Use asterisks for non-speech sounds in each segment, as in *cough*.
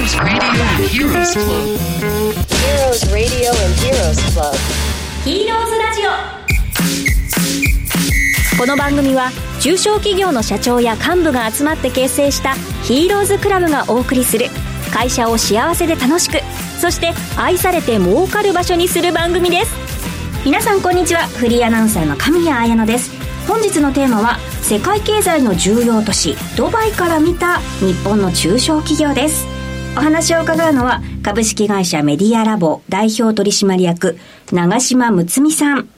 Heroes Radio. And Heroes Club. ヒーローズラジオこの番組は中小企業の社長や幹部が集まって結成したヒーローズクラブがお送りする会社を幸せで楽しくそして愛されて儲かる場所にする番組です。皆さんこんにちは。フリーアナウンサーの神谷彩乃です。本日のテーマは世界経済の重要都市ドバイから見た日本の中小企業ですお話を伺うのは株式会社メディアラボ代表取締役長島睦美さん。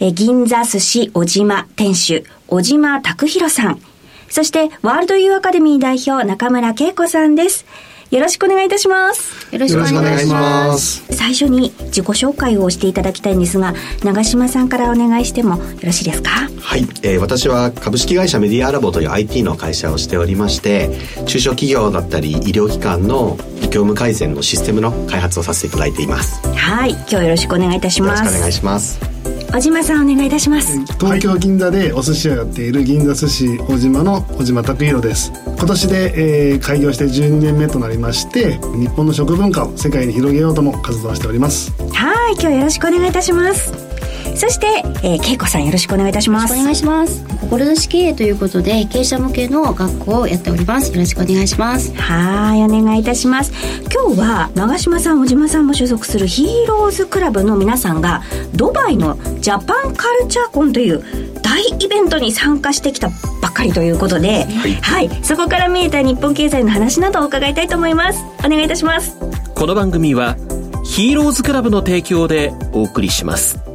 え銀座寿司小島店主小島拓弘さん。そしてワールドユーアカデミー代表中村恵子さんです。よろしくお願いいたします。よろしくお願いします。最初に自己紹介をしていただきたいんですが、長島さんからお願いしてもよろしいですか？はい、えー私は株式会社メディアラボという IT の会社をしておりまして中小企業だったり医療機関の業務改善のシステムの開発をさせていただいていますよはい、今日よろしくお願いいたします。ろしくお願いします小島さんお願いいたします。東京銀座でお寿司をやっている銀座寿司小島の小島拓弘です今年で、えー開業して12年目となりまして日本の食文化を世界に広げようとも活動しておりますはい、今日よろしくお願いいたします。そして、えー、恵子さんよろしくお願いいたします。お願いします志経営ということで経営者向けの学校をやっておりますよろしくお願いしますはい、お願いいたします。今日は長島さん、小島さんも所属するヒーローズクラブの皆さんがドバイのジャパンカルチャーコンという大イベントに参加してきたばっかりということで、はい、そこから見えた日本経済の話などを伺いたいと思います。お願いいたします。この番組はヒーローズクラブの提供でお送りします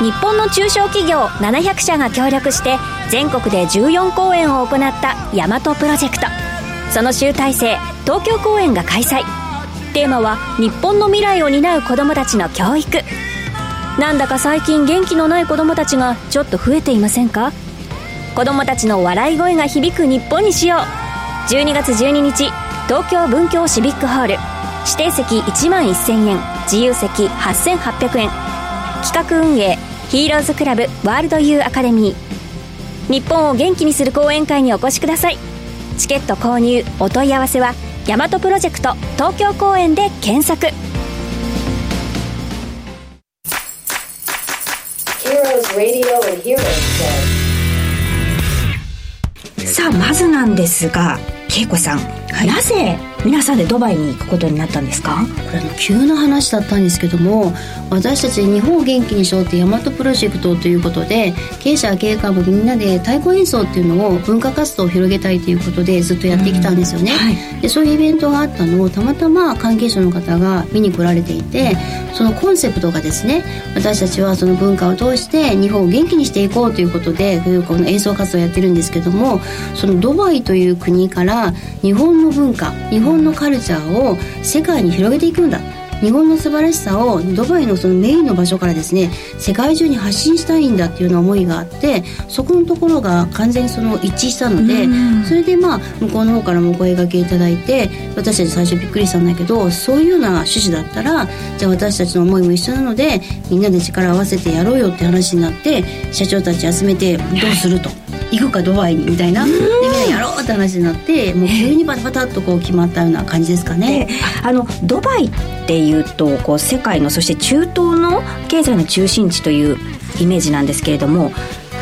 日本の中小企業700社が協力して全国で14公演を行った大和プロジェクト。その集大成東京公演が開催。テーマは日本の未来を担う子どもたちの教育。なんだか最近元気のない子どもたちがちょっと増えていませんか？子どもたちの笑い声が響く日本にしよう。12月12日東京文京シビックホール。指定席1万1000円自由席8800円。企画運営ヒーローズクラブワールドユーアカデミー。日本を元気にする講演会にお越しください。チケット購入お問い合わせは大和プロジェクト東京公演で検索。さあまずなんですが恵子さん、なぜ皆さんでドバイに行くことになったんですか？これあの急な話だったんですけども私たち日本を元気にしようって大和プロジェクトということで経営者経営幹部みんなで太鼓演奏っていうのを文化活動を広げたいということでずっとやってきたんですよね、でそういうイベントがあったのをたまたま関係者の方が見に来られていてそのコンセプトがですね私たちはその文化を通して日本を元気にしていこうということでこの演奏活動をやってるんですけどもそのドバイという国から日本の文化日本のカルチャーを世界に広げていくんだ日本の素晴らしさをドバイのそのメインの場所からですね世界中に発信したいんだっていうような思いがあってそこのところが完全にその一致したのでそれでまあ向こうの方からもお声掛けいただいて私たち最初びっくりしたんだけどそういうような趣旨だったらじゃあ私たちの思いも一緒なのでみんなで力を合わせてやろうよって話になって社長たち集めてどうすると。行くかドバイにみたいなでみんなやろうって話になってもう急にバタバタっとこう決まったような感じですかね。であのドバイっていうとこう世界のそして中東の経済の中心地というイメージなんですけれども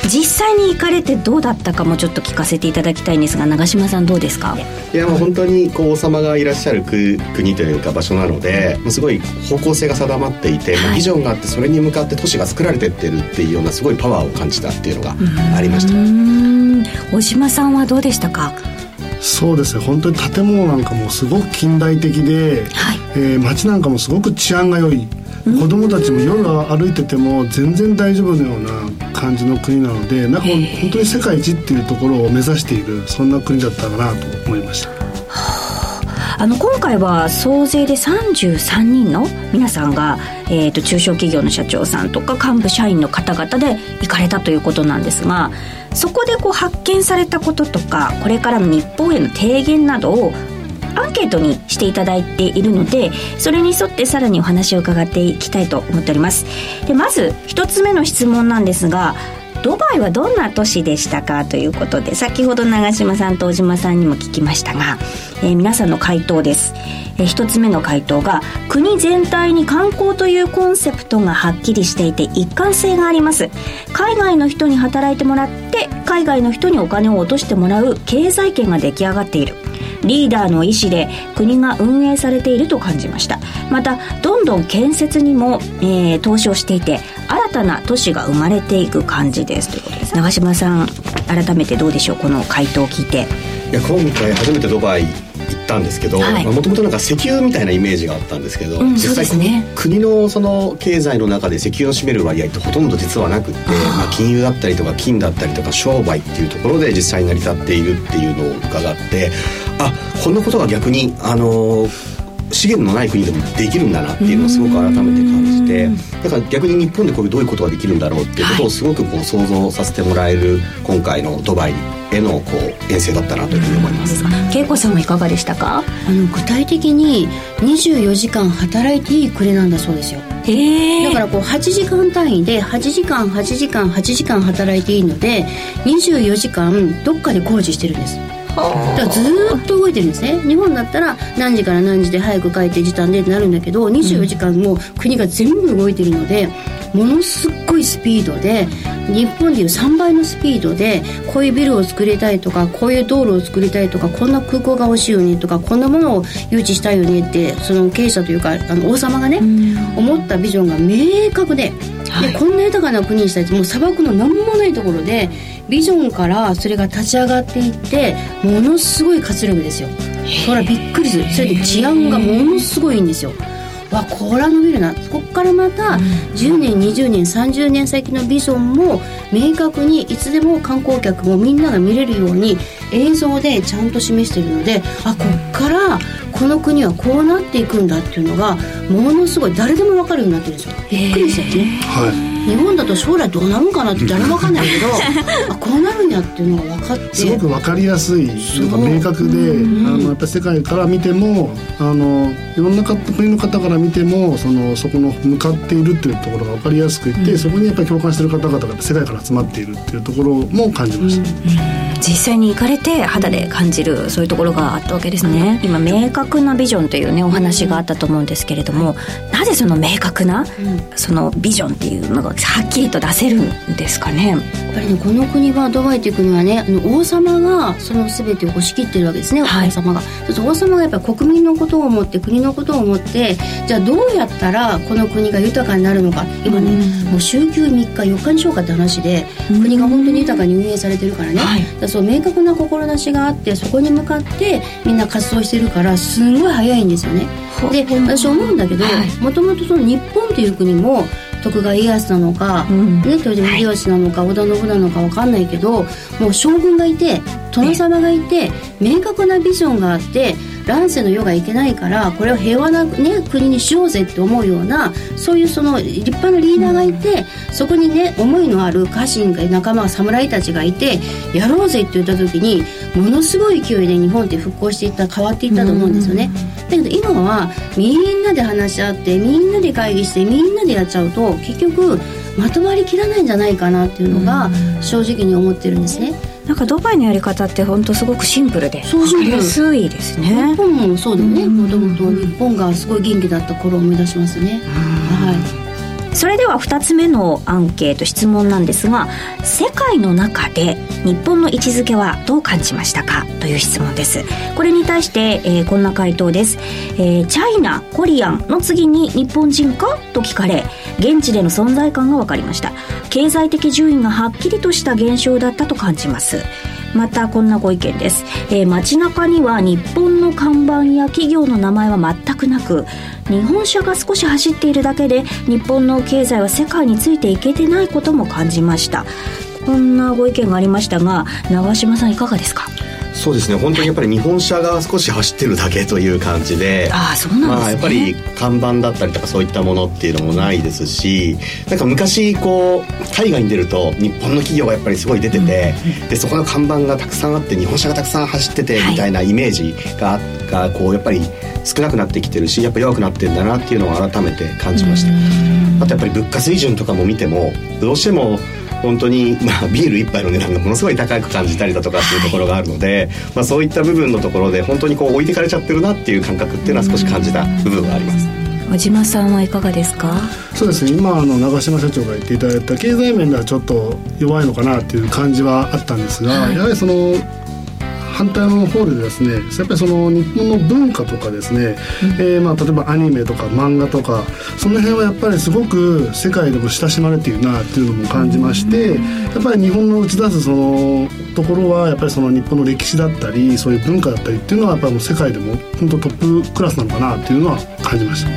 実際に行かれてどうだったかもちょっと聞かせていただきたいんですが長嶋さんどうですか？いやもう本当にこう王様がいらっしゃる国国というか場所なのでもうすごい方向性が定まっていて、もうビジョンがあってそれに向かって都市が作られてってるっていうようなすごいパワーを感じたっていうのがありました。うーん。小島さんはどうでしたか？そうですね。本当に建物なんかもすごく近代的で、はい。えー街なんかもすごく治安が良い子供たちも夜歩いてても全然大丈夫のような感じの国なのでなんか本当に世界一っていうところを目指しているそんな国だったかなと思いました。あ。の今回は総勢で33人の皆さんが、えー、と中小企業の社長さんとか幹部社員の方々で行かれたということなんですがそこでこう発見されたこととかこれからの日本への提言などをアンケートにしていただいているのでそれに沿ってさらにお話を伺っていきたいと思っております。でまず一つ目の質問なんですがドバイはどんな都市でしたかということで先ほど長嶋さんと小島さんにも聞きましたが、えー皆さんの回答です、えー一つ目の回答が国全体に観光というコンセプトがはっきりしていて一貫性があります。海外の人に働いてもらって海外の人にお金を落としてもらう経済圏が出来上がっている。リーダーの意思で国が運営されていると感じました。またどんどん建設にも、えー投資をしていて新たな都市が生まれていく感じです。ということです。長嶋さん改めてどうでしょう？この回答を聞いて。いや今回初めてドバイ行ったんですけどはい。もともとなんか石油みたいなイメージがあったんですけど、うん実際ね。国のその経済の中で石油を占める割合ってほとんど実はなくってまあ、金融だったりとか金だったりとか商売っていうところで実際に成り立っているっていうのを伺ってあこんなことが逆にあの資源のない国でもできるんだなっていうのをすごく改めて感じてだから逆に日本でこういうどういうことができるんだろうっていうことをすごくこう想像させてもらえる今回のドバイへのこう遠征だったなというふうに思います。恵子さんはいかがでしたか？あの具体的に24時間働いていい国なんだそうですよ。へだからこう8時間単位で8時間8時間8時間働いていいので24時間どっかで工事してるんですだずーっと動いてるんですね。日本だったら何時から何時で早く帰って時短でってなるんだけど24時間もう国が全部動いてるのでものすっごいスピードで日本でいう3倍のスピードでこういうビルを作りたいとかこういう道路を作りたいとかこんな空港が欲しいよねとかこんなものを誘致したいよねってその経営者というかあの王様がね思ったビジョンが明確で,、でこんな豊かな国にしたいもう砂漠の何もないところでビジョンからそれが立ち上がっていってものすごい活力ですよ。それはびっくりする。それで治安がものすごいいいんですよわこれは伸びるな。ここからまた10年20年30年先のビジョンも明確にいつでも観光客もみんなが見れるように映像でちゃんと示しているのであこっからこの国はこうなっていくんだっていうのがものすごい誰でも分かるようになってるんですよ。びっくりですよね。はい日本だと将来どうなるんかなって誰も分かんないけど *laughs* あこうなるんやっていうのが分かって。すごく分かりやすいなんか明確で、あのやっぱり世界から見てもあのいろんなか国の方から見てもそのそこの向かっているっていうところが分かりやすくいて、そこにやっぱり共感している方々が世界から集まっているっていうところも感じました、実際に行かれて肌で感じるそういうところがあったわけですね。今明確なビジョンというねお話があったと思うんですけれども、なぜその明確な、そのビジョンっていうのがはっきりと出せるんですかね。やっぱりねこの国はドバイという国はねあの王様がその全てを押し切ってるわけですね、はい。王様が。そうすると王様がやっぱり国民のことを思って国のことを思ってじゃあどうやったらこの国が豊かになるのか。今ね、もう週休3日4日にしようかって話で、国が本当に豊かに運営されてるからね、はい。だからそう明確な志があってそこに向かってみんな活動してるからすんごい早いんですよね。で私思うんだけどはい。もともとその日本という国も徳川家康なのか、うん。ね、豊臣秀吉なのか織田信長なのか分かんないけどもう将軍がいて殿様がいて明確なビジョンがあって乱世の世がいけないからこれを平和な、ね、国にしようぜって思うようなそういうその立派なリーダーがいてそこにね思いのある家臣が仲間侍たちがいてやろうぜって言った時にものすごい勢いで日本って復興していった変わっていったと思うんですよね。だけど今はみんなで話し合ってみんなで会議してみんなでやっちゃうと結局まとまりきらないんじゃないかなっていうのが正直に思ってるんですね。なんかドバイのやり方って本当すごくシンプルで分かりやすいです日ね本もそうだよね。もともと日本がすごい元気だった頃を思い出しますね。はいそれでは2つ目のアンケート質問なんですが世界の中で日本の位置づけはどう感じましたか？という質問です。これに対して、えーこんな回答です、えーチャイナコリアンの次に日本人か？と聞かれ現地での存在感が分かりました。経済的順位がはっきりとした現象だったと感じます。またこんなご意見です、えー街中には日本の看板や企業の名前は全くなく日本車が少し走っているだけで日本の経済は世界についていけてないことも感じました。こんなご意見がありましたが長嶋さんいかがですか？そうですね。本当にやっぱり日本車が少し走ってるだけという感じでああそうなんですね、まあやっぱり看板だったりとかそういったものっていうのもないですしなんか昔こう海外に出ると日本の企業がやっぱりすごい出てて、でそこの看板がたくさんあって日本車がたくさん走っててはいみたいなイメージが,、がこうやっぱり少なくなってきてるしやっぱ弱くなってんだなっていうのを改めて感じました。あとやっぱり物価水準とかも見てもどうしても本当に、まあ、ビール一杯の値段がものすごい高く感じたりだとかっていうところがあるので、まあ、そういった部分のところで本当にこう置いてかれちゃってるなっていう感覚っていうのは少し感じた部分はあります。小島さんはいかがですか？そうですね。今あの長嶋社長が言っていただいた経済面ではちょっと弱いのかなっていう感じはあったんですが、はい、やはりその反対の方でですねやっぱりその日本の文化とかですね、うん、えー、まあ、例えばアニメとか漫画とかその辺はやっぱりすごく世界でも親しまれているなっていうのも感じまして、やっぱり日本の打ち出すそのところはやっぱりその日本の歴史だったりそういう文化だったりっていうのはやっぱりもう世界でも本当トップクラスなのかなっていうのは感じました。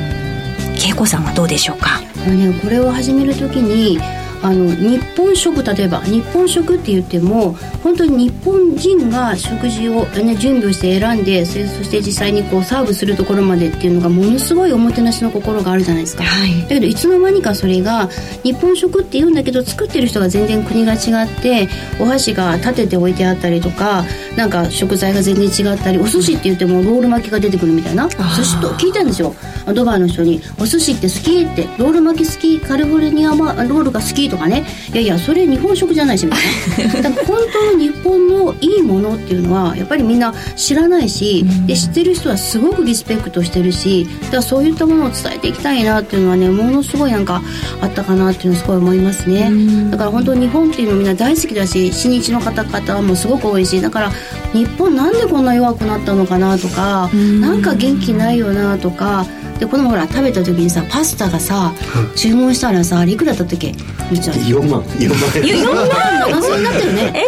恵子さんはどうでしょうか？ね、これを始める時にあの日本食例えば日本食って言っても本当に日本人が食事を、ね、準備をして選んでそして実際にこうサーブするところまでっていうのがものすごいおもてなしの心があるじゃないですか、はい、だけどいつの間にかそれが日本食って言うんだけど作ってる人が全然国が違ってお箸が立てて置いてあったりとかなんか食材が全然違ったりお寿司って言ってもロール巻きが出てくるみたいな寿司と聞いたんですよドバイの人に「お寿司って好き?」って「ロール巻き好きカリフォルニアロールが好き?」とかね。いやいやそれ日本食じゃないしみたいな。*laughs* だから本当の日本のいいものっていうのはやっぱりみんな知らないし、で知ってる人はすごくリスペクトしてるしだからそういったものを伝えていきたいなっていうのはねものすごいなんかあったかなっていうのすごい思いますね、だから本当日本っていうのみんな大好きだし親日の方々もすごく多いしだから日本なんでこんな弱くなったのかなとか、ん、なんか元気ないよなとかでこのほら食べた時にさパスタがさ、注文したらさいくらだったっけ？みちゃん。4万。4万。4万。*laughs* 7000になってるね。え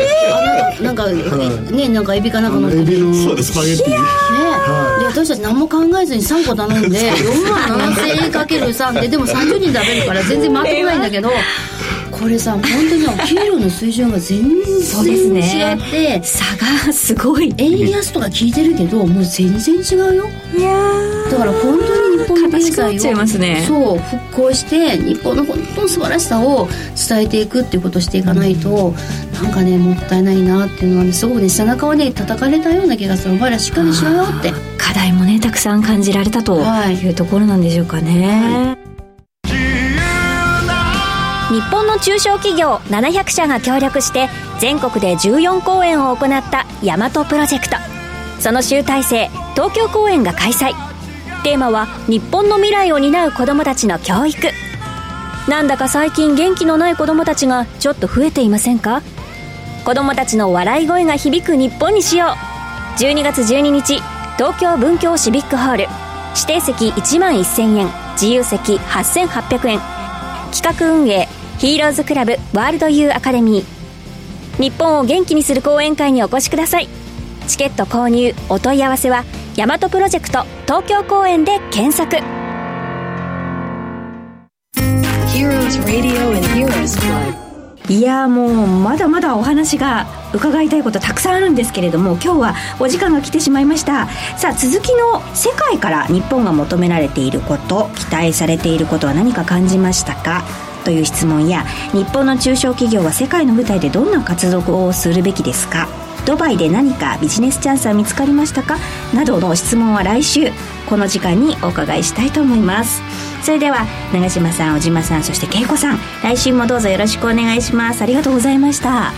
えー、なんかなんか、ねなんかエビかなんかのエビのスパゲッティ。ね、はい、で私たち何も考えずに3個頼んで4万7000円かける3ででも30人食べるから全然回ってこないんだけどこれさ本当に給料の水準が全然違って、ね、差がすごい。円安とか聞いてるけどもう全然違うよ。いやだから本当に日本の経済を、ね、そう復興して日本の本当の素晴らしさを伝えていくっていうことをしていかないと、うん、なんかねもったいないなっていうのはねすごくね背中をね叩かれたような気がする。お前らしっかりしろよって。課題もねたくさん感じられたというところなんでしょうかね、はい。日本の中小企業700社が協力して全国で14公演を行った大和プロジェクト。その集大成東京公演が開催テーマは日本の未来を担う子どもたちの教育。なんだか最近元気のない子どもたちがちょっと増えていませんか？子どもたちの笑い声が響く日本にしよう。12月12日東京文京シビックホール。指定席1万1000円自由席8800円。企画運営ヒーローズクラブワールドユーアカデミー。日本を元気にする講演会にお越しください。チケット購入お問い合わせは大和プロジェクト東京公演で検索。いやもうまだまだお話が伺いたいことたくさんあるんですけれども今日はお時間が来てしまいました。さあ続きの世界から日本が求められていること期待されていることは何か感じましたか？という質問や日本の中小企業は世界の舞台でどんな活動をするべきですか？ドバイで何かビジネスチャンスは見つかりましたか？などの質問は来週。この時間にお伺いしたいと思います。それでは長嶋さん小島さんそして恵子さん来週もどうぞよろしくお願いします。ありがとうございました。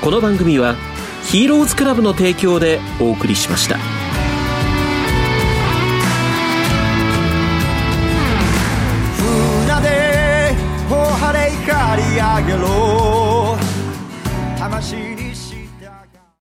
この番組はヒーローズクラブの提供でお送りしました。